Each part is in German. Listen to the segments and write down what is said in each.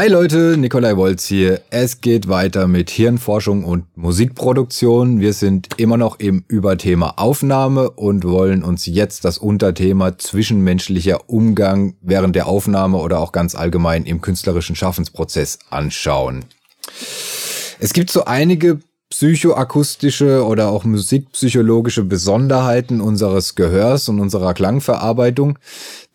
Hi Leute, Nikolai Wolz hier. Es geht weiter mit Hirnforschung und Musikproduktion. Wir sind immer noch im Überthema Aufnahme und wollen uns jetzt das Unterthema zwischenmenschlicher Umgang während der Aufnahme oder auch ganz allgemein im künstlerischen Schaffensprozess anschauen. Es gibt so einige psychoakustische oder auch musikpsychologische Besonderheiten unseres Gehörs und unserer Klangverarbeitung,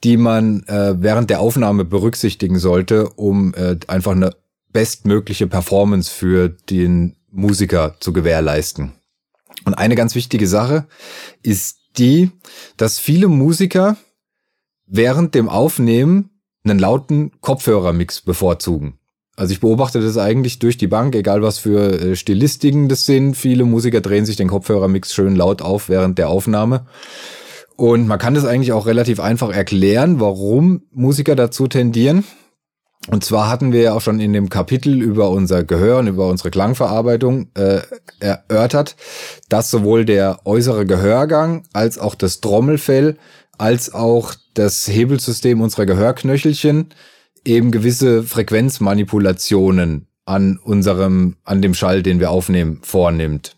die man äh, während der Aufnahme berücksichtigen sollte, um äh, einfach eine bestmögliche Performance für den Musiker zu gewährleisten. Und eine ganz wichtige Sache ist die, dass viele Musiker während dem Aufnehmen einen lauten Kopfhörermix bevorzugen. Also ich beobachte das eigentlich durch die Bank, egal was für äh, Stilistiken das sind. Viele Musiker drehen sich den Kopfhörermix schön laut auf während der Aufnahme. Und man kann das eigentlich auch relativ einfach erklären, warum Musiker dazu tendieren. Und zwar hatten wir ja auch schon in dem Kapitel über unser Gehör und über unsere Klangverarbeitung äh, erörtert, dass sowohl der äußere Gehörgang als auch das Trommelfell als auch das Hebelsystem unserer Gehörknöchelchen eben gewisse Frequenzmanipulationen an unserem, an dem Schall, den wir aufnehmen, vornimmt.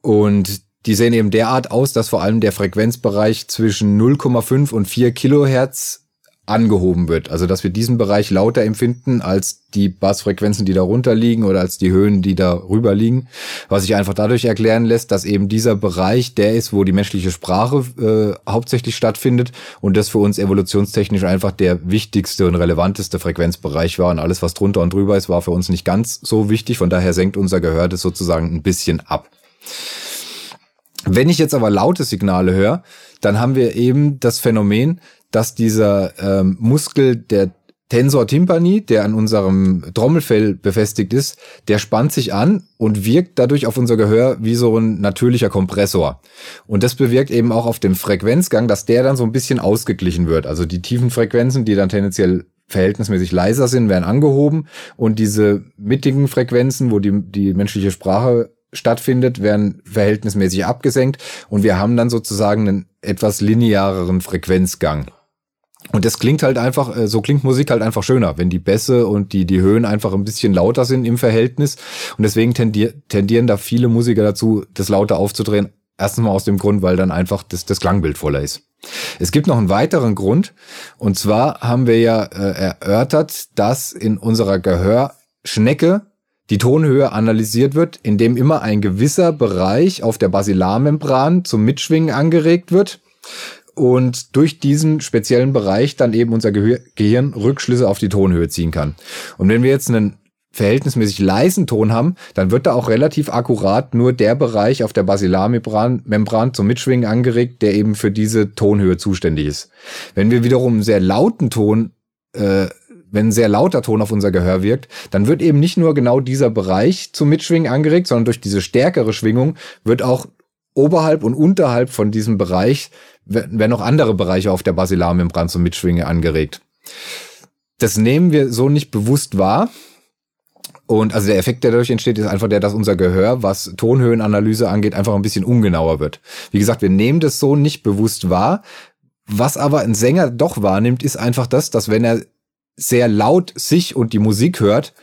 Und die sehen eben derart aus, dass vor allem der Frequenzbereich zwischen 0,5 und 4 Kilohertz angehoben wird. Also dass wir diesen Bereich lauter empfinden als die Bassfrequenzen, die darunter liegen oder als die Höhen, die darüber liegen. Was sich einfach dadurch erklären lässt, dass eben dieser Bereich der ist, wo die menschliche Sprache äh, hauptsächlich stattfindet und das für uns evolutionstechnisch einfach der wichtigste und relevanteste Frequenzbereich war. Und alles, was drunter und drüber ist, war für uns nicht ganz so wichtig. Von daher senkt unser Gehör das sozusagen ein bisschen ab. Wenn ich jetzt aber laute Signale höre, dann haben wir eben das Phänomen, dass dieser ähm, Muskel der Tensor tympani, der an unserem Trommelfell befestigt ist, der spannt sich an und wirkt dadurch auf unser Gehör wie so ein natürlicher Kompressor. Und das bewirkt eben auch auf dem Frequenzgang, dass der dann so ein bisschen ausgeglichen wird. Also die tiefen Frequenzen, die dann tendenziell verhältnismäßig leiser sind, werden angehoben und diese mittigen Frequenzen, wo die, die menschliche Sprache stattfindet, werden verhältnismäßig abgesenkt und wir haben dann sozusagen einen etwas lineareren Frequenzgang. Und das klingt halt einfach, äh, so klingt Musik halt einfach schöner, wenn die Bässe und die, die Höhen einfach ein bisschen lauter sind im Verhältnis. Und deswegen tendier, tendieren da viele Musiker dazu, das lauter aufzudrehen. Erstens mal aus dem Grund, weil dann einfach das, das Klangbild voller ist. Es gibt noch einen weiteren Grund. Und zwar haben wir ja äh, erörtert, dass in unserer Gehörschnecke die Tonhöhe analysiert wird, indem immer ein gewisser Bereich auf der Basilarmembran zum Mitschwingen angeregt wird und durch diesen speziellen Bereich dann eben unser Gehir Gehirn Rückschlüsse auf die Tonhöhe ziehen kann. Und wenn wir jetzt einen verhältnismäßig leisen Ton haben, dann wird da auch relativ akkurat nur der Bereich auf der Basilarmembran Membran zum Mitschwingen angeregt, der eben für diese Tonhöhe zuständig ist. Wenn wir wiederum einen sehr lauten Ton, äh, wenn ein sehr lauter Ton auf unser Gehör wirkt, dann wird eben nicht nur genau dieser Bereich zum Mitschwingen angeregt, sondern durch diese stärkere Schwingung wird auch oberhalb und unterhalb von diesem Bereich werden noch andere Bereiche auf der Basilarmembran zum Mitschwingen angeregt. Das nehmen wir so nicht bewusst wahr. Und also der Effekt, der dadurch entsteht, ist einfach der, dass unser Gehör, was Tonhöhenanalyse angeht, einfach ein bisschen ungenauer wird. Wie gesagt, wir nehmen das so nicht bewusst wahr. Was aber ein Sänger doch wahrnimmt, ist einfach das, dass wenn er sehr laut sich und die Musik hört,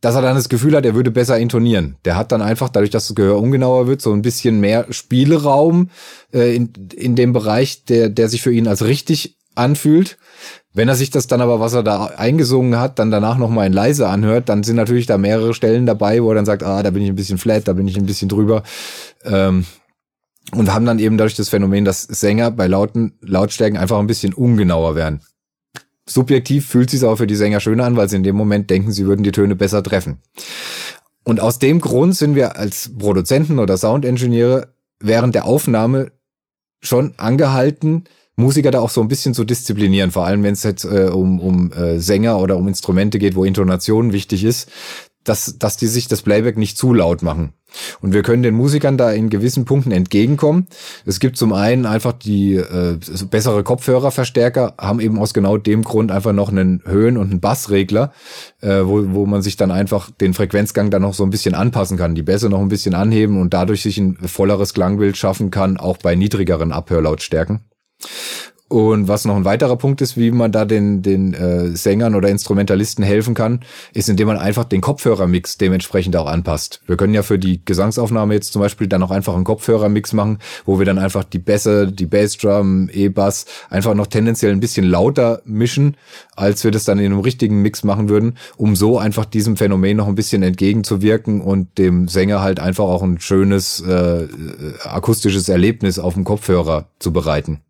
dass er dann das Gefühl hat, er würde besser intonieren. Der hat dann einfach, dadurch, dass das Gehör ungenauer wird, so ein bisschen mehr Spielraum äh, in, in dem Bereich, der, der sich für ihn als richtig anfühlt. Wenn er sich das dann aber, was er da eingesungen hat, dann danach nochmal in leise anhört, dann sind natürlich da mehrere Stellen dabei, wo er dann sagt, ah, da bin ich ein bisschen flat, da bin ich ein bisschen drüber. Ähm, und haben dann eben dadurch das Phänomen, dass Sänger bei lauten Lautstärken einfach ein bisschen ungenauer werden subjektiv fühlt sich auch für die Sänger schöner an, weil sie in dem Moment denken, sie würden die Töne besser treffen. Und aus dem Grund sind wir als Produzenten oder Soundingenieure während der Aufnahme schon angehalten, Musiker da auch so ein bisschen zu disziplinieren, vor allem wenn es jetzt äh, um, um äh, Sänger oder um Instrumente geht, wo Intonation wichtig ist, dass, dass die sich das Playback nicht zu laut machen. Und wir können den Musikern da in gewissen Punkten entgegenkommen. Es gibt zum einen einfach die äh, bessere Kopfhörerverstärker, haben eben aus genau dem Grund einfach noch einen Höhen- und einen Bassregler, äh, wo, wo man sich dann einfach den Frequenzgang dann noch so ein bisschen anpassen kann, die Bässe noch ein bisschen anheben und dadurch sich ein volleres Klangbild schaffen kann, auch bei niedrigeren Abhörlautstärken. Und was noch ein weiterer Punkt ist, wie man da den, den äh, Sängern oder Instrumentalisten helfen kann, ist, indem man einfach den Kopfhörermix dementsprechend auch anpasst. Wir können ja für die Gesangsaufnahme jetzt zum Beispiel dann auch einfach einen Kopfhörermix machen, wo wir dann einfach die Bässe, die Bassdrum, E-Bass einfach noch tendenziell ein bisschen lauter mischen, als wir das dann in einem richtigen Mix machen würden, um so einfach diesem Phänomen noch ein bisschen entgegenzuwirken und dem Sänger halt einfach auch ein schönes äh, akustisches Erlebnis auf dem Kopfhörer zu bereiten.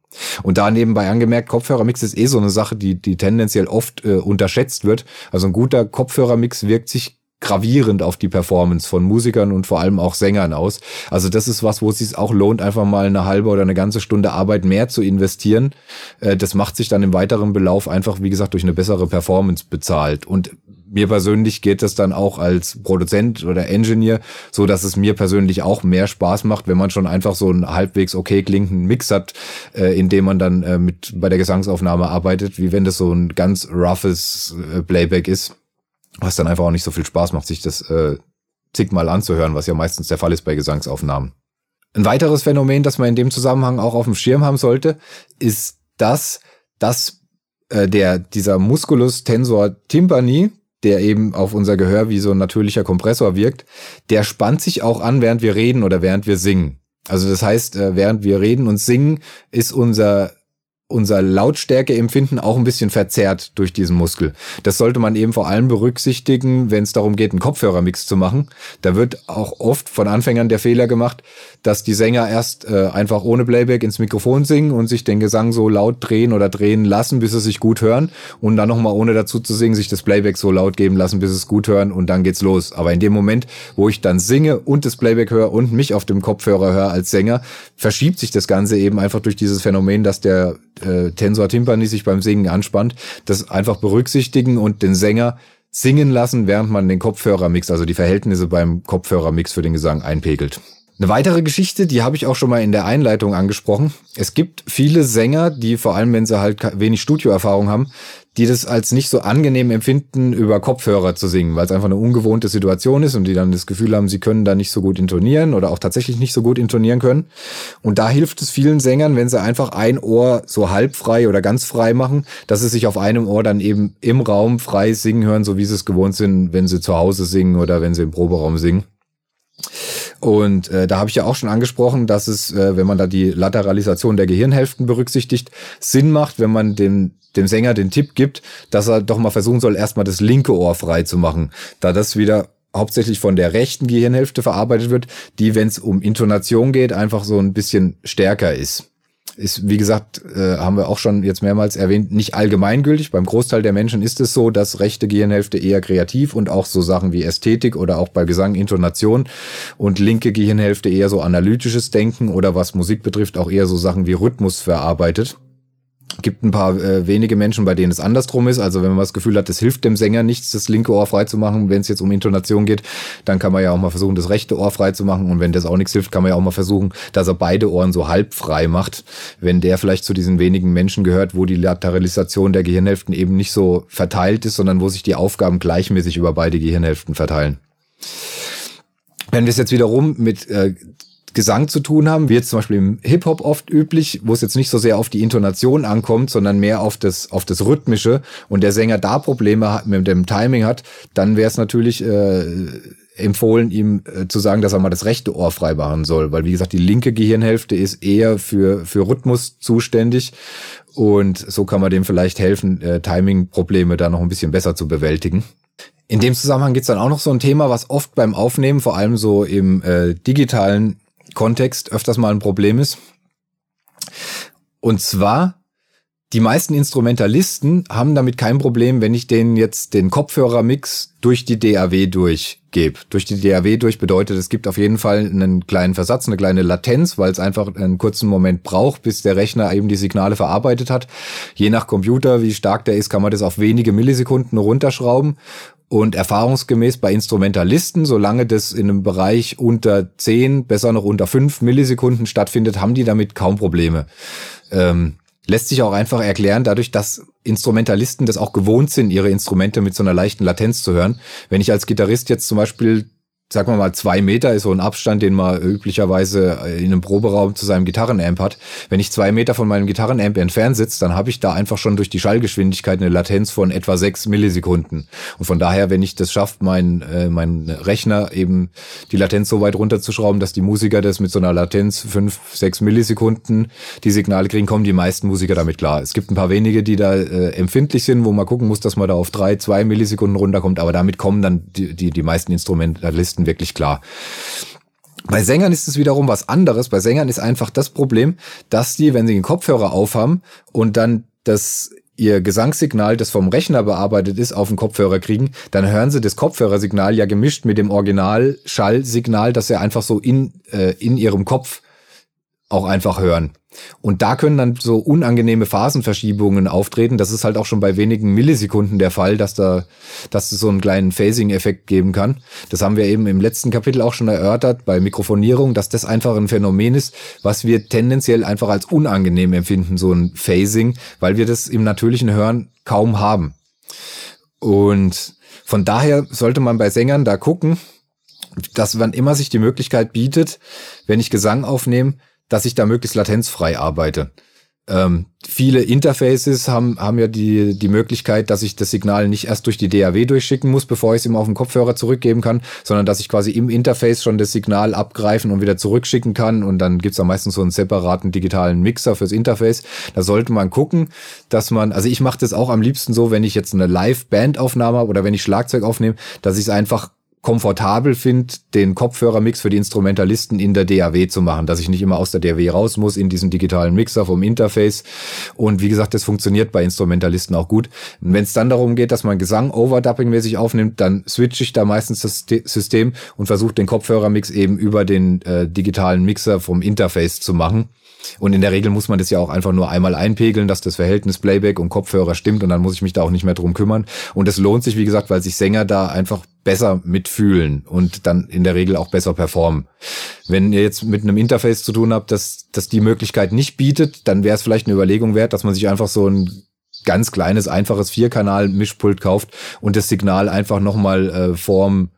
Und da nebenbei angemerkt, Kopfhörermix ist eh so eine Sache, die, die tendenziell oft äh, unterschätzt wird. Also ein guter Kopfhörermix wirkt sich gravierend auf die Performance von Musikern und vor allem auch Sängern aus. Also das ist was, wo es sich auch lohnt, einfach mal eine halbe oder eine ganze Stunde Arbeit mehr zu investieren. Äh, das macht sich dann im weiteren Belauf einfach, wie gesagt, durch eine bessere Performance bezahlt. Und mir persönlich geht das dann auch als Produzent oder Engineer so, dass es mir persönlich auch mehr Spaß macht, wenn man schon einfach so einen halbwegs okay klingenden Mix hat, äh, in dem man dann äh, mit bei der Gesangsaufnahme arbeitet, wie wenn das so ein ganz roughes äh, Playback ist, was dann einfach auch nicht so viel Spaß macht, sich das äh, zigmal anzuhören, was ja meistens der Fall ist bei Gesangsaufnahmen. Ein weiteres Phänomen, das man in dem Zusammenhang auch auf dem Schirm haben sollte, ist das, dass äh, der dieser Musculus tensor tympani, der eben auf unser Gehör wie so ein natürlicher Kompressor wirkt, der spannt sich auch an, während wir reden oder während wir singen. Also das heißt, äh, während wir reden und singen, ist unser unser Lautstärkeempfinden auch ein bisschen verzerrt durch diesen Muskel. Das sollte man eben vor allem berücksichtigen, wenn es darum geht, einen Kopfhörermix zu machen. Da wird auch oft von Anfängern der Fehler gemacht, dass die Sänger erst äh, einfach ohne Playback ins Mikrofon singen und sich den Gesang so laut drehen oder drehen lassen, bis sie sich gut hören und dann nochmal ohne dazu zu singen, sich das Playback so laut geben lassen, bis sie es gut hören und dann geht's los. Aber in dem Moment, wo ich dann singe und das Playback höre und mich auf dem Kopfhörer höre als Sänger, verschiebt sich das Ganze eben einfach durch dieses Phänomen, dass der äh, Tensor Timpani sich beim Singen anspannt, das einfach berücksichtigen und den Sänger singen lassen, während man den Kopfhörermix, also die Verhältnisse beim Kopfhörermix für den Gesang einpegelt. Eine weitere Geschichte, die habe ich auch schon mal in der Einleitung angesprochen. Es gibt viele Sänger, die vor allem, wenn sie halt wenig Studioerfahrung haben, die das als nicht so angenehm empfinden, über Kopfhörer zu singen, weil es einfach eine ungewohnte Situation ist und die dann das Gefühl haben, sie können da nicht so gut intonieren oder auch tatsächlich nicht so gut intonieren können. Und da hilft es vielen Sängern, wenn sie einfach ein Ohr so halb frei oder ganz frei machen, dass sie sich auf einem Ohr dann eben im Raum frei singen hören, so wie sie es gewohnt sind, wenn sie zu Hause singen oder wenn sie im Proberaum singen. Und äh, da habe ich ja auch schon angesprochen, dass es, äh, wenn man da die Lateralisation der Gehirnhälften berücksichtigt, Sinn macht, wenn man dem, dem Sänger den Tipp gibt, dass er doch mal versuchen soll, erstmal das linke Ohr frei zu machen, da das wieder hauptsächlich von der rechten Gehirnhälfte verarbeitet wird, die, wenn es um Intonation geht, einfach so ein bisschen stärker ist ist, wie gesagt, äh, haben wir auch schon jetzt mehrmals erwähnt, nicht allgemeingültig. Beim Großteil der Menschen ist es so, dass rechte Gehirnhälfte eher kreativ und auch so Sachen wie Ästhetik oder auch bei Gesang, Intonation und linke Gehirnhälfte eher so analytisches Denken oder was Musik betrifft auch eher so Sachen wie Rhythmus verarbeitet gibt ein paar äh, wenige Menschen, bei denen es andersrum ist. Also wenn man das Gefühl hat, es hilft dem Sänger nichts, das linke Ohr frei zu machen, wenn es jetzt um Intonation geht, dann kann man ja auch mal versuchen, das rechte Ohr frei zu machen. Und wenn das auch nichts hilft, kann man ja auch mal versuchen, dass er beide Ohren so halb frei macht. Wenn der vielleicht zu diesen wenigen Menschen gehört, wo die Lateralisation der Gehirnhälften eben nicht so verteilt ist, sondern wo sich die Aufgaben gleichmäßig über beide Gehirnhälften verteilen. Wenn wir es jetzt wiederum mit äh, Gesang zu tun haben, wie jetzt zum Beispiel im Hip-Hop oft üblich, wo es jetzt nicht so sehr auf die Intonation ankommt, sondern mehr auf das, auf das Rhythmische. Und der Sänger da Probleme hat, mit dem Timing hat, dann wäre es natürlich äh, empfohlen, ihm äh, zu sagen, dass er mal das rechte Ohr frei machen soll, weil wie gesagt, die linke Gehirnhälfte ist eher für, für Rhythmus zuständig. Und so kann man dem vielleicht helfen, äh, Timing-Probleme da noch ein bisschen besser zu bewältigen. In dem Zusammenhang gibt's dann auch noch so ein Thema, was oft beim Aufnehmen, vor allem so im äh, digitalen Kontext öfters mal ein Problem ist. Und zwar, die meisten Instrumentalisten haben damit kein Problem, wenn ich denen jetzt den Kopfhörermix durch die DAW durchgebe. Durch die DAW durch bedeutet, es gibt auf jeden Fall einen kleinen Versatz, eine kleine Latenz, weil es einfach einen kurzen Moment braucht, bis der Rechner eben die Signale verarbeitet hat. Je nach Computer, wie stark der ist, kann man das auf wenige Millisekunden runterschrauben. Und erfahrungsgemäß bei Instrumentalisten, solange das in einem Bereich unter 10, besser noch unter 5 Millisekunden stattfindet, haben die damit kaum Probleme. Ähm, lässt sich auch einfach erklären, dadurch, dass Instrumentalisten das auch gewohnt sind, ihre Instrumente mit so einer leichten Latenz zu hören. Wenn ich als Gitarrist jetzt zum Beispiel sagen wir mal, zwei Meter ist so ein Abstand, den man üblicherweise in einem Proberaum zu seinem Gitarrenamp hat. Wenn ich zwei Meter von meinem Gitarrenamp entfernt sitze, dann habe ich da einfach schon durch die Schallgeschwindigkeit eine Latenz von etwa sechs Millisekunden. Und von daher, wenn ich das schafft, mein, äh, mein Rechner eben die Latenz so weit runterzuschrauben, dass die Musiker das mit so einer Latenz fünf, sechs Millisekunden die Signale kriegen, kommen die meisten Musiker damit klar. Es gibt ein paar wenige, die da äh, empfindlich sind, wo man gucken muss, dass man da auf drei, zwei Millisekunden runterkommt, aber damit kommen dann die, die, die meisten Instrumentalisten Gitarristen wirklich klar. Bei Sängern ist es wiederum was anderes. Bei Sängern ist einfach das Problem, dass die, wenn sie den Kopfhörer aufhaben und dann das ihr Gesangssignal, das vom Rechner bearbeitet ist, auf den Kopfhörer kriegen, dann hören sie das Kopfhörersignal ja gemischt mit dem Original-Schallsignal, das sie einfach so in, äh, in ihrem Kopf auch einfach hören. Und da können dann so unangenehme Phasenverschiebungen auftreten. Das ist halt auch schon bei wenigen Millisekunden der Fall, dass da, dass es so einen kleinen Phasing-Effekt geben kann. Das haben wir eben im letzten Kapitel auch schon erörtert bei Mikrofonierung, dass das einfach ein Phänomen ist, was wir tendenziell einfach als unangenehm empfinden, so ein Phasing, weil wir das im natürlichen Hören kaum haben. Und von daher sollte man bei Sängern da gucken, dass wann immer sich die Möglichkeit bietet, wenn ich Gesang aufnehme, dass ich da möglichst latenzfrei arbeite. Ähm, viele Interfaces haben, haben ja die, die Möglichkeit, dass ich das Signal nicht erst durch die DAW durchschicken muss, bevor ich es ihm auf den Kopfhörer zurückgeben kann, sondern dass ich quasi im Interface schon das Signal abgreifen und wieder zurückschicken kann. Und dann gibt's da meistens so einen separaten digitalen Mixer fürs Interface. Da sollte man gucken, dass man, also ich mache das auch am liebsten so, wenn ich jetzt eine Live-Band-Aufnahme habe oder wenn ich Schlagzeug aufnehme, dass ich es einfach komfortabel finde, den Kopfhörermix für die Instrumentalisten in der DAW zu machen, dass ich nicht immer aus der DAW raus muss in diesen digitalen Mixer vom Interface. Und wie gesagt, das funktioniert bei Instrumentalisten auch gut. Wenn es dann darum geht, dass man Gesang overdubbing-mäßig aufnimmt, dann switche ich da meistens das System und versuche den Kopfhörermix eben über den äh, digitalen Mixer vom Interface zu machen. Und in der Regel muss man das ja auch einfach nur einmal einpegeln, dass das Verhältnis Playback und Kopfhörer stimmt und dann muss ich mich da auch nicht mehr drum kümmern. Und es lohnt sich, wie gesagt, weil sich Sänger da einfach besser mitfühlen und dann in der Regel auch besser performen. Wenn ihr jetzt mit einem Interface zu tun habt, das, das die Möglichkeit nicht bietet, dann wäre es vielleicht eine Überlegung wert, dass man sich einfach so ein ganz kleines, einfaches Vierkanal-Mischpult kauft und das Signal einfach nochmal äh, vorm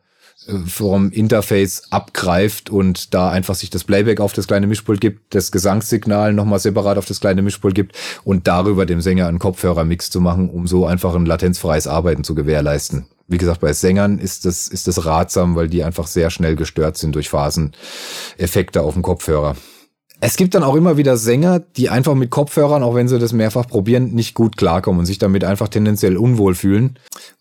vom Interface abgreift und da einfach sich das Playback auf das kleine Mischpult gibt, das Gesangssignal nochmal separat auf das kleine Mischpult gibt und darüber dem Sänger einen Kopfhörermix zu machen, um so einfach ein latenzfreies Arbeiten zu gewährleisten. Wie gesagt, bei Sängern ist das, ist das ratsam, weil die einfach sehr schnell gestört sind durch Phaseneffekte auf dem Kopfhörer. Es gibt dann auch immer wieder Sänger, die einfach mit Kopfhörern, auch wenn sie das mehrfach probieren, nicht gut klarkommen und sich damit einfach tendenziell unwohl fühlen.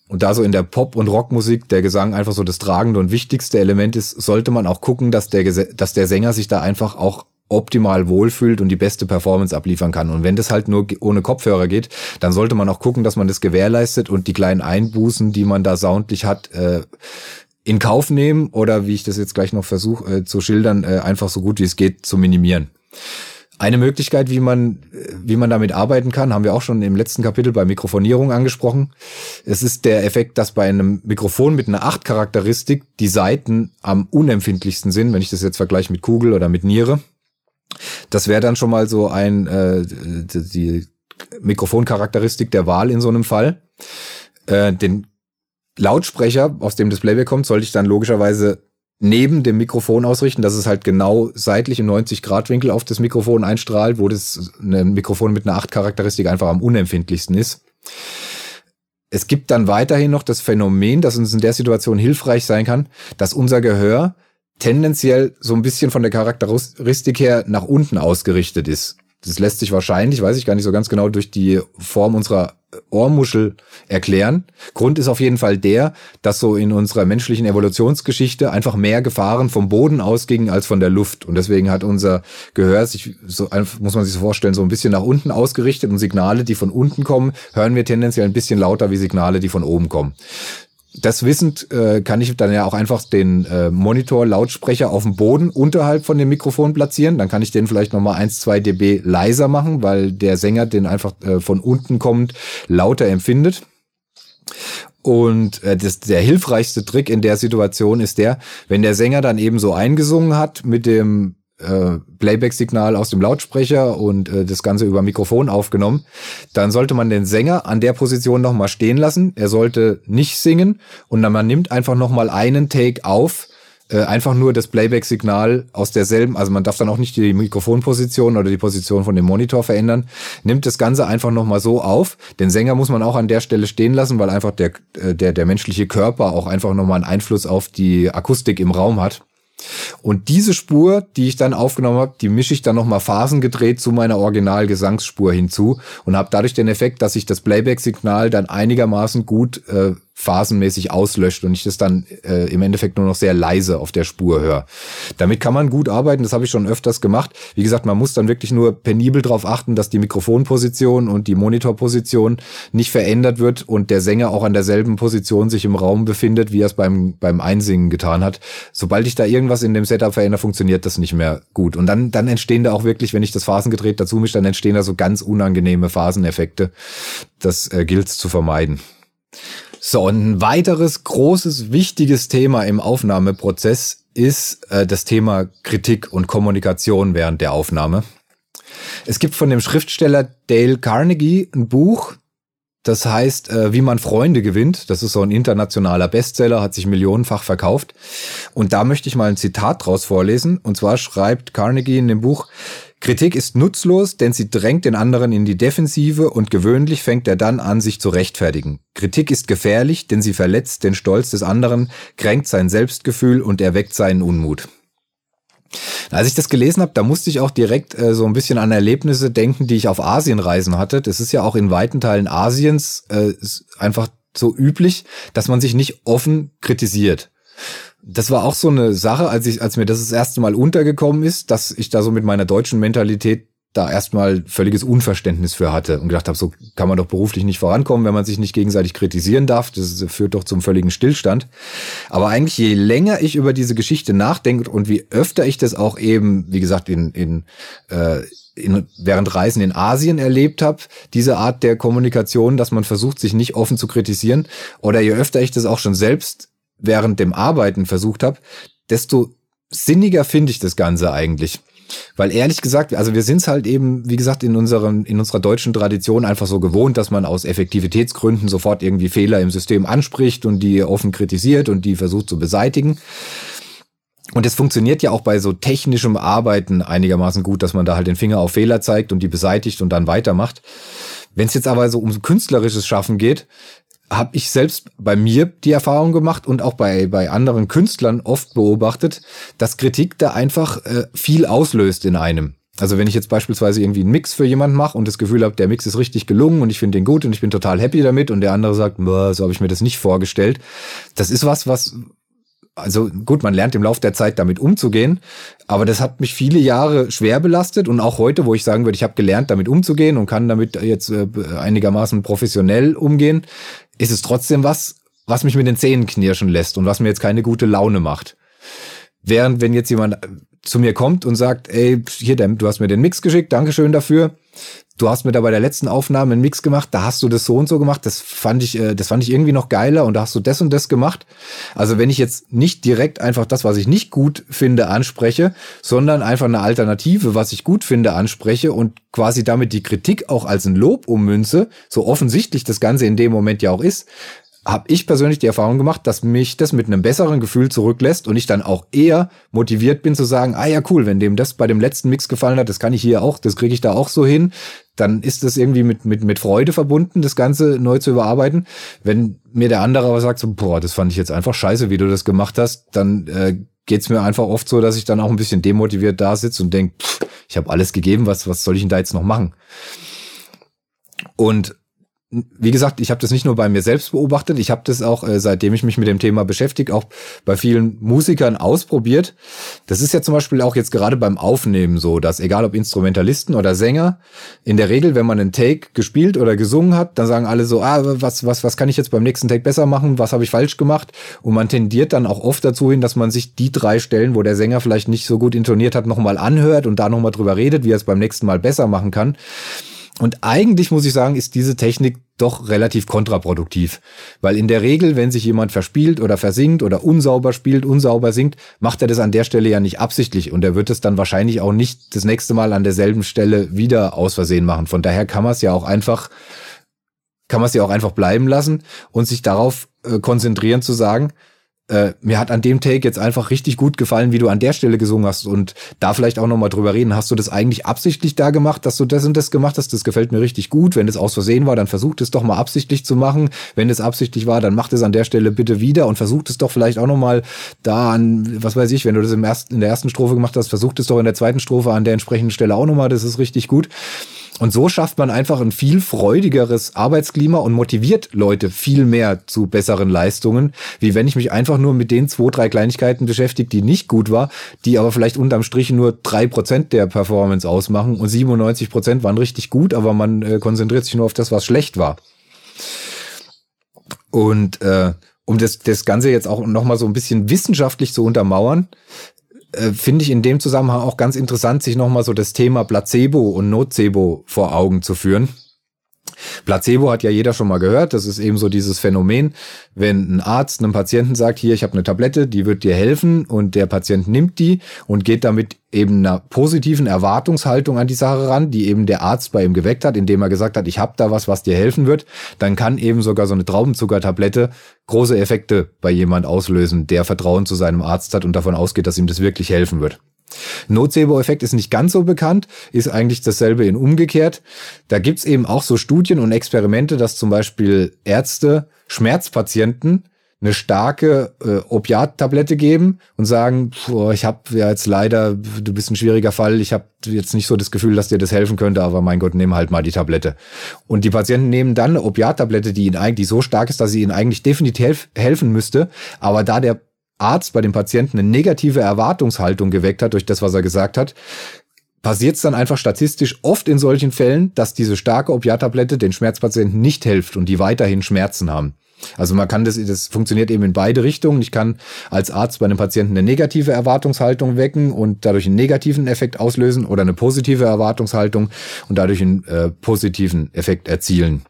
Und da so in der Pop- und Rockmusik der Gesang einfach so das tragende und wichtigste Element ist, sollte man auch gucken, dass der, dass der Sänger sich da einfach auch optimal wohlfühlt und die beste Performance abliefern kann. Und wenn das halt nur ohne Kopfhörer geht, dann sollte man auch gucken, dass man das gewährleistet und die kleinen Einbußen, die man da soundlich hat, äh, in Kauf nehmen oder wie ich das jetzt gleich noch versuche äh, zu schildern, äh, einfach so gut wie es geht zu minimieren. Eine Möglichkeit, wie man, wie man damit arbeiten kann, haben wir auch schon im letzten Kapitel bei Mikrofonierung angesprochen. Es ist der Effekt, dass bei einem Mikrofon mit einer 8-Charakteristik die Seiten am unempfindlichsten sind, wenn ich das jetzt vergleiche mit Kugel oder mit Niere. Das wäre dann schon mal so ein äh, die Mikrofoncharakteristik der Wahl in so einem Fall. Äh, den Lautsprecher, aus dem das Playback kommt, sollte ich dann logischerweise neben dem Mikrofon ausrichten, dass es halt genau seitlich im 90-Grad-Winkel auf das Mikrofon einstrahlt, wo das ein Mikrofon mit einer 8-Charakteristik einfach am unempfindlichsten ist. Es gibt dann weiterhin noch das Phänomen, das uns in der Situation hilfreich sein kann, dass unser Gehör tendenziell so ein bisschen von der Charakteristik her nach unten ausgerichtet ist. Das lässt sich wahrscheinlich, weiß ich gar nicht so ganz genau, durch die Form unserer Ohrmuschel erklären. Grund ist auf jeden Fall der, dass so in unserer menschlichen Evolutionsgeschichte einfach mehr Gefahren vom Boden ausgingen als von der Luft. Und deswegen hat unser Gehör sich, so muss man sich so vorstellen, so ein bisschen nach unten ausgerichtet und Signale, die von unten kommen, hören wir tendenziell ein bisschen lauter wie Signale, die von oben kommen das wissend äh, kann ich dann ja auch einfach den äh, Monitor-Lautsprecher auf dem Boden unterhalb von dem Mikrofon platzieren. Dann kann ich den vielleicht nochmal 1, 2 dB leiser machen, weil der Sänger den einfach äh, von unten kommend lauter empfindet. Und äh, das, der hilfreichste Trick in der Situation ist der, wenn der Sänger dann eben so eingesungen hat mit dem äh, Playback-Signal aus dem Lautsprecher und äh, das Ganze über Mikrofon aufgenommen, dann sollte man den Sänger an der Position nochmal stehen lassen. Er sollte nicht singen und dann man nimmt einfach nochmal einen Take auf äh, einfach nur das Playback-Signal aus derselben, also man darf dann auch nicht die Mikrofonposition oder die Position von dem Monitor verändern, nimmt das Ganze einfach nochmal so auf. Den Sänger muss man auch an der Stelle stehen lassen, weil einfach der, äh, der, der menschliche Körper auch einfach nochmal einen Einfluss auf die Akustik im Raum hat. Und diese Spur, die ich dann aufgenommen habe, die mische ich dann nochmal phasengedreht zu meiner Originalgesangsspur hinzu und habe dadurch den Effekt, dass ich das Playback-Signal dann einigermaßen gut äh, phasenmäßig auslöscht und ich das dann äh, im Endeffekt nur noch sehr leise auf der Spur höre. Damit kann man gut arbeiten, das habe ich schon öfters gemacht. Wie gesagt, man muss dann wirklich nur penibel darauf achten, dass die Mikrofonposition und die Monitorposition nicht verändert wird und der Sänger auch an derselben Position sich im Raum befindet, wie er es beim, beim Einsingen getan hat. Sobald ich da irgendwas in dem Setup verändere, funktioniert das nicht mehr gut. Und dann, dann entstehen da auch wirklich, wenn ich das phasengedreht dazu mische, dann entstehen da so ganz unangenehme Phaseneffekte. Das äh, gilt zu vermeiden. So, und ein weiteres großes, wichtiges Thema im Aufnahmeprozess ist äh, das Thema Kritik und Kommunikation während der Aufnahme. Es gibt von dem Schriftsteller Dale Carnegie ein Buch, das heißt, äh, wie man Freunde gewinnt. Das ist so ein internationaler Bestseller, hat sich millionenfach verkauft. Und da möchte ich mal ein Zitat draus vorlesen. Und zwar schreibt Carnegie in dem Buch, Kritik ist nutzlos, denn sie drängt den anderen in die Defensive und gewöhnlich fängt er dann an, sich zu rechtfertigen. Kritik ist gefährlich, denn sie verletzt den Stolz des anderen, kränkt sein Selbstgefühl und erweckt seinen Unmut. Als ich das gelesen habe, da musste ich auch direkt äh, so ein bisschen an Erlebnisse denken, die ich auf Asienreisen hatte. Das ist ja auch in weiten Teilen Asiens äh, einfach so üblich, dass man sich nicht offen kritisiert das war auch so eine Sache, als ich, als mir das das erste Mal untergekommen ist, dass ich da so mit meiner deutschen Mentalität da erstmal völliges Unverständnis für hatte und gedacht habe, so kann man doch beruflich nicht vorankommen, wenn man sich nicht gegenseitig kritisieren darf. Das führt doch zum völligen Stillstand. Aber eigentlich je länger ich über diese Geschichte nachdenke und wie öfter ich das auch eben, wie gesagt, in, in, äh, in während Reisen in Asien erlebt habe, diese Art der Kommunikation, dass man versucht, sich nicht offen zu kritisieren, oder je öfter ich das auch schon selbst während dem Arbeiten versucht habe, desto sinniger finde ich das Ganze eigentlich. Weil ehrlich gesagt, also wir sind es halt eben, wie gesagt, in unserem, in unserer deutschen Tradition einfach so gewohnt, dass man aus Effektivitätsgründen sofort irgendwie Fehler im System anspricht und die offen kritisiert und die versucht zu beseitigen. Und es funktioniert ja auch bei so technischem Arbeiten einigermaßen gut, dass man da halt den Finger auf Fehler zeigt und die beseitigt und dann weitermacht. Wenn es jetzt aber so um künstlerisches Schaffen geht, habe ich selbst bei mir die Erfahrung gemacht und auch bei, bei anderen Künstlern oft beobachtet, dass Kritik da einfach äh, viel auslöst in einem. Also wenn ich jetzt beispielsweise irgendwie einen Mix für jemanden mache und das Gefühl habe, der Mix ist richtig gelungen und ich finde den gut und ich bin total happy damit und der andere sagt, so habe ich mir das nicht vorgestellt. Das ist was, was, also gut, man lernt im Laufe der Zeit damit umzugehen, aber das hat mich viele Jahre schwer belastet und auch heute, wo ich sagen würde, ich habe gelernt, damit umzugehen und kann damit jetzt äh, einigermaßen professionell umgehen, ist es trotzdem was, was mich mit den Zähnen knirschen lässt und was mir jetzt keine gute Laune macht. Während wenn jetzt jemand zu mir kommt und sagt, ey, hier, du hast mir den Mix geschickt, Dankeschön dafür. Du hast mir da bei der letzten Aufnahme einen Mix gemacht, da hast du das so und so gemacht, das fand ich, äh, das fand ich irgendwie noch geiler und da hast du das und das gemacht. Also wenn ich jetzt nicht direkt einfach das, was ich nicht gut finde, anspreche, sondern einfach eine Alternative, was ich gut finde, anspreche und quasi damit die Kritik auch als ein Lob ummünze, so offensichtlich das Ganze in dem Moment ja auch ist, habe ich persönlich die Erfahrung gemacht, dass mich das mit einem besseren Gefühl zurücklässt und ich dann auch eher motiviert bin zu sagen, ah ja, cool, wenn dem das bei dem letzten Mix gefallen hat, das kann ich hier auch, das kriege ich da auch so hin, dann ist das irgendwie mit, mit, mit Freude verbunden, das Ganze neu zu überarbeiten. Wenn mir der andere aber sagt, so, boah, das fand ich jetzt einfach scheiße, wie du das gemacht hast, dann äh, geht's mir einfach oft so, dass ich dann auch ein bisschen demotiviert da sitze und denk, ich habe alles gegeben, was, was soll ich denn da jetzt noch machen? Und wie gesagt, ich habe das nicht nur bei mir selbst beobachtet, ich habe das auch, äh, seitdem ich mich mit dem Thema beschäftige, auch bei vielen Musikern ausprobiert. Das ist ja zum Beispiel auch jetzt gerade beim Aufnehmen so, dass egal ob Instrumentalisten oder Sänger, in der Regel, wenn man einen Take gespielt oder gesungen hat, dann sagen alle so, ah, was, was, was kann ich jetzt beim nächsten Take besser machen, was habe ich falsch gemacht? Und man tendiert dann auch oft dazu hin, dass man sich die drei Stellen, wo der Sänger vielleicht nicht so gut intoniert hat, nochmal anhört und da nochmal drüber redet, wie er es beim nächsten Mal besser machen kann. Und eigentlich muss ich sagen, ist diese Technik doch relativ kontraproduktiv. Weil in der Regel, wenn sich jemand verspielt oder versingt oder unsauber spielt, unsauber singt, macht er das an der Stelle ja nicht absichtlich. Und er wird es dann wahrscheinlich auch nicht das nächste Mal an derselben Stelle wieder aus Versehen machen. Von daher kann man es ja auch einfach, kann man es ja auch einfach bleiben lassen und sich darauf äh, konzentrieren zu sagen, äh, mir hat an dem Take jetzt einfach richtig gut gefallen, wie du an der Stelle gesungen hast und da vielleicht auch nochmal drüber reden. Hast du das eigentlich absichtlich da gemacht, dass du das und das gemacht hast? Das gefällt mir richtig gut. Wenn es aus Versehen war, dann versucht es doch mal absichtlich zu machen. Wenn es absichtlich war, dann macht es an der Stelle bitte wieder und versucht es doch vielleicht auch nochmal da an, was weiß ich, wenn du das im ersten, in der ersten Strophe gemacht hast, versucht es doch in der zweiten Strophe an der entsprechenden Stelle auch nochmal. Das ist richtig gut. Und so schafft man einfach ein viel freudigeres Arbeitsklima und motiviert Leute viel mehr zu besseren Leistungen, wie wenn ich mich einfach nur mit den zwei, drei Kleinigkeiten beschäftige, die nicht gut war, die aber vielleicht unterm Strich nur drei Prozent der Performance ausmachen und 97 Prozent waren richtig gut, aber man äh, konzentriert sich nur auf das, was schlecht war. Und äh, um das, das Ganze jetzt auch nochmal so ein bisschen wissenschaftlich zu untermauern, äh, finde ich in dem Zusammenhang auch ganz interessant, sich nochmal so das Thema Placebo und Nocebo vor Augen zu führen. Placebo hat ja jeder schon mal gehört. Das ist eben so dieses Phänomen, wenn ein Arzt einem Patienten sagt, hier, ich habe eine Tablette, die wird dir helfen und der Patient nimmt die und geht damit eben einer positiven Erwartungshaltung an die Sache ran, die eben der Arzt bei ihm geweckt hat, indem er gesagt hat, ich habe da was, was dir helfen wird, dann kann eben sogar so eine Traubenzuckertablette große Effekte bei jemand auslösen, der Vertrauen zu seinem Arzt hat und davon ausgeht, dass ihm das wirklich helfen wird. Nocebo-Effekt ist nicht ganz so bekannt, ist eigentlich dasselbe in umgekehrt. Da gibt's eben auch so Studien und Experimente, dass zum Beispiel Ärzte Schmerzpatienten eine starke äh, Opiattablette geben und sagen, ich habe ja jetzt leider, du bist ein schwieriger Fall, ich habe jetzt nicht so das Gefühl, dass dir das helfen könnte, aber mein Gott, nimm halt mal die Tablette. Und die Patienten nehmen dann eine Opiattablette, die ihnen eigentlich so stark ist, dass sie ihnen eigentlich definitiv helfen müsste, aber da der Arzt bei dem Patienten eine negative Erwartungshaltung geweckt hat durch das, was er gesagt hat, passiert es dann einfach statistisch oft in solchen Fällen, dass diese starke Opiattablette den Schmerzpatienten nicht hilft und die weiterhin Schmerzen haben. Also man kann das, das funktioniert eben in beide Richtungen. Ich kann als Arzt bei einem Patienten eine negative Erwartungshaltung wecken und dadurch einen negativen Effekt auslösen oder eine positive Erwartungshaltung und dadurch einen äh, positiven Effekt erzielen.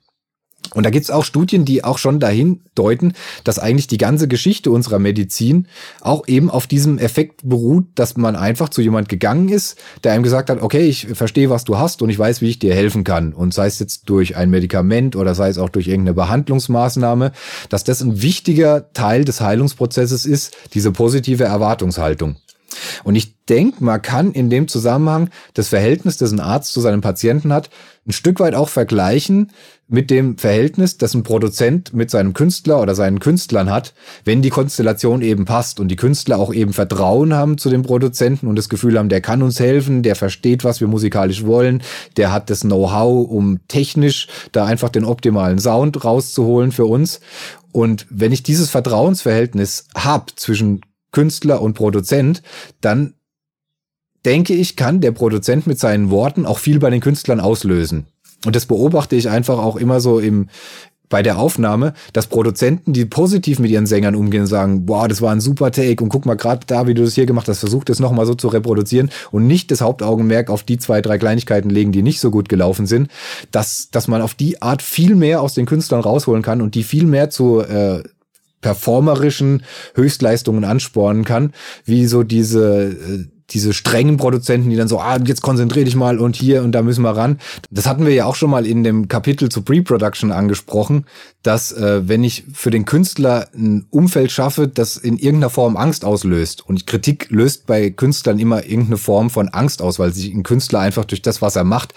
Und da gibt's auch Studien, die auch schon dahin deuten, dass eigentlich die ganze Geschichte unserer Medizin auch eben auf diesem Effekt beruht, dass man einfach zu jemand gegangen ist, der einem gesagt hat, okay, ich verstehe, was du hast und ich weiß, wie ich dir helfen kann. Und sei es jetzt durch ein Medikament oder sei es auch durch irgendeine Behandlungsmaßnahme, dass das ein wichtiger Teil des Heilungsprozesses ist, diese positive Erwartungshaltung. Und ich denke, man kann in dem Zusammenhang das Verhältnis, das ein Arzt zu seinem Patienten hat, ein Stück weit auch vergleichen mit dem Verhältnis, das ein Produzent mit seinem Künstler oder seinen Künstlern hat, wenn die Konstellation eben passt und die Künstler auch eben Vertrauen haben zu dem Produzenten und das Gefühl haben, der kann uns helfen, der versteht, was wir musikalisch wollen, der hat das Know-how, um technisch da einfach den optimalen Sound rauszuholen für uns. Und wenn ich dieses Vertrauensverhältnis hab zwischen Künstler und Produzent, dann denke ich, kann der Produzent mit seinen Worten auch viel bei den Künstlern auslösen. Und das beobachte ich einfach auch immer so im, bei der Aufnahme, dass Produzenten, die positiv mit ihren Sängern umgehen, sagen, boah, das war ein super Take und guck mal gerade da, wie du das hier gemacht hast, versuch das nochmal so zu reproduzieren und nicht das Hauptaugenmerk auf die zwei, drei Kleinigkeiten legen, die nicht so gut gelaufen sind, dass, dass man auf die Art viel mehr aus den Künstlern rausholen kann und die viel mehr zu äh, performerischen Höchstleistungen anspornen kann, wie so diese äh, diese strengen Produzenten, die dann so, ah, jetzt konzentrier dich mal und hier und da müssen wir ran. Das hatten wir ja auch schon mal in dem Kapitel zu Pre-Production angesprochen, dass äh, wenn ich für den Künstler ein Umfeld schaffe, das in irgendeiner Form Angst auslöst und Kritik löst bei Künstlern immer irgendeine Form von Angst aus, weil sich ein Künstler einfach durch das, was er macht,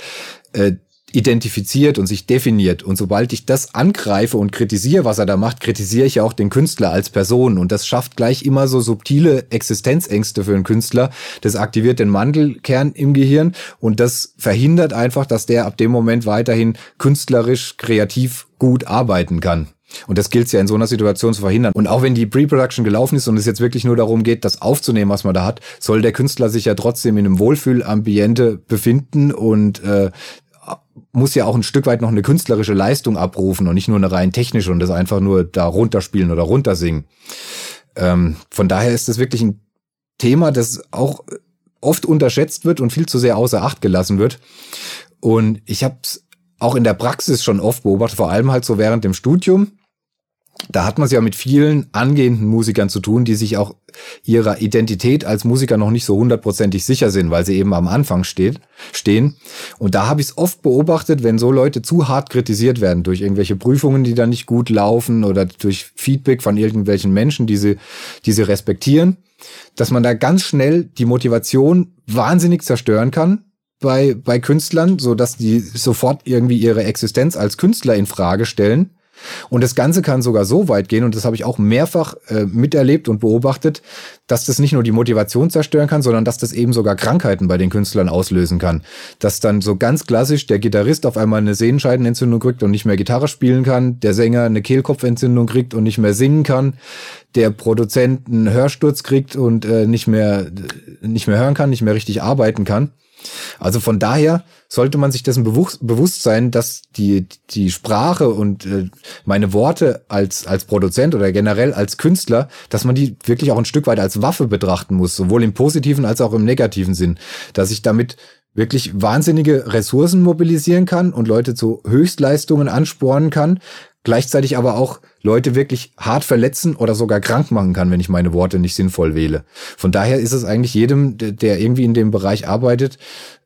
äh, identifiziert und sich definiert. Und sobald ich das angreife und kritisiere, was er da macht, kritisiere ich auch den Künstler als Person. Und das schafft gleich immer so subtile Existenzängste für einen Künstler. Das aktiviert den Mandelkern im Gehirn und das verhindert einfach, dass der ab dem Moment weiterhin künstlerisch, kreativ gut arbeiten kann. Und das gilt ja in so einer Situation zu verhindern. Und auch wenn die Pre-Production gelaufen ist und es jetzt wirklich nur darum geht, das aufzunehmen, was man da hat, soll der Künstler sich ja trotzdem in einem Wohlfühlambiente befinden und äh, muss ja auch ein Stück weit noch eine künstlerische Leistung abrufen und nicht nur eine rein technische und das einfach nur da runterspielen oder runtersingen. Ähm, von daher ist das wirklich ein Thema, das auch oft unterschätzt wird und viel zu sehr außer Acht gelassen wird. Und ich habe es auch in der Praxis schon oft beobachtet, vor allem halt so während dem Studium, da hat man es ja mit vielen angehenden Musikern zu tun, die sich auch ihrer Identität als Musiker noch nicht so hundertprozentig sicher sind, weil sie eben am Anfang steht, stehen. Und da habe ich es oft beobachtet, wenn so Leute zu hart kritisiert werden durch irgendwelche Prüfungen, die dann nicht gut laufen oder durch Feedback von irgendwelchen Menschen, die sie, die sie respektieren, dass man da ganz schnell die Motivation wahnsinnig zerstören kann bei, bei Künstlern, so dass die sofort irgendwie ihre Existenz als Künstler in Frage stellen und das Ganze kann sogar so weit gehen, und das habe ich auch mehrfach äh, miterlebt und beobachtet, dass das nicht nur die Motivation zerstören kann, sondern dass das eben sogar Krankheiten bei den Künstlern auslösen kann. Dass dann so ganz klassisch der Gitarrist auf einmal eine Sehenscheidenentzündung kriegt und nicht mehr Gitarre spielen kann, der Sänger eine Kehlkopfentzündung kriegt und nicht mehr singen kann, der Produzent einen Hörsturz kriegt und äh, nicht mehr nicht mehr hören kann, nicht mehr richtig arbeiten kann. Also von daher sollte man sich dessen bewusst sein, dass die, die Sprache und äh, meine Worte als, als Produzent oder generell als Künstler, dass man die wirklich auch ein Stück weit als Waffe betrachten muss, sowohl im positiven als auch im negativen Sinn, dass ich damit wirklich wahnsinnige Ressourcen mobilisieren kann und Leute zu Höchstleistungen anspornen kann, gleichzeitig aber auch Leute wirklich hart verletzen oder sogar krank machen kann, wenn ich meine Worte nicht sinnvoll wähle. Von daher ist es eigentlich jedem, der irgendwie in dem Bereich arbeitet,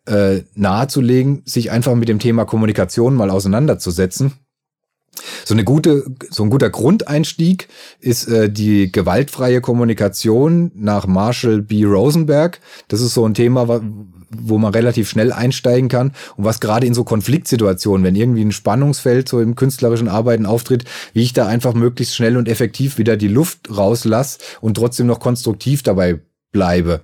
äh, nahezulegen, sich einfach mit dem Thema Kommunikation mal auseinanderzusetzen. So eine gute, so ein guter Grundeinstieg ist äh, die gewaltfreie Kommunikation nach Marshall B. Rosenberg. Das ist so ein Thema, wo man relativ schnell einsteigen kann und was gerade in so Konfliktsituationen, wenn irgendwie ein Spannungsfeld so im künstlerischen Arbeiten auftritt, wie ich da einfach möglichst schnell und effektiv wieder die Luft rauslasse und trotzdem noch konstruktiv dabei bleibe.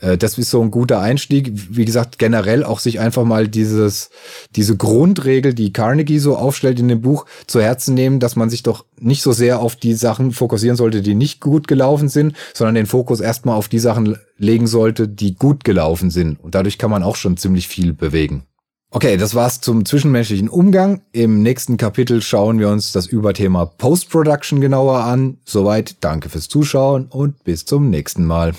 Äh, das ist so ein guter Einstieg. Wie gesagt, generell auch sich einfach mal dieses, diese Grundregel, die Carnegie so aufstellt in dem Buch, zu Herzen nehmen, dass man sich doch nicht so sehr auf die Sachen fokussieren sollte, die nicht gut gelaufen sind, sondern den Fokus erstmal auf die Sachen legen sollte, die gut gelaufen sind. Und dadurch kann man auch schon ziemlich viel bewegen. Okay, das war's zum zwischenmenschlichen Umgang. Im nächsten Kapitel schauen wir uns das Überthema Post-Production genauer an. Soweit danke fürs Zuschauen und bis zum nächsten Mal.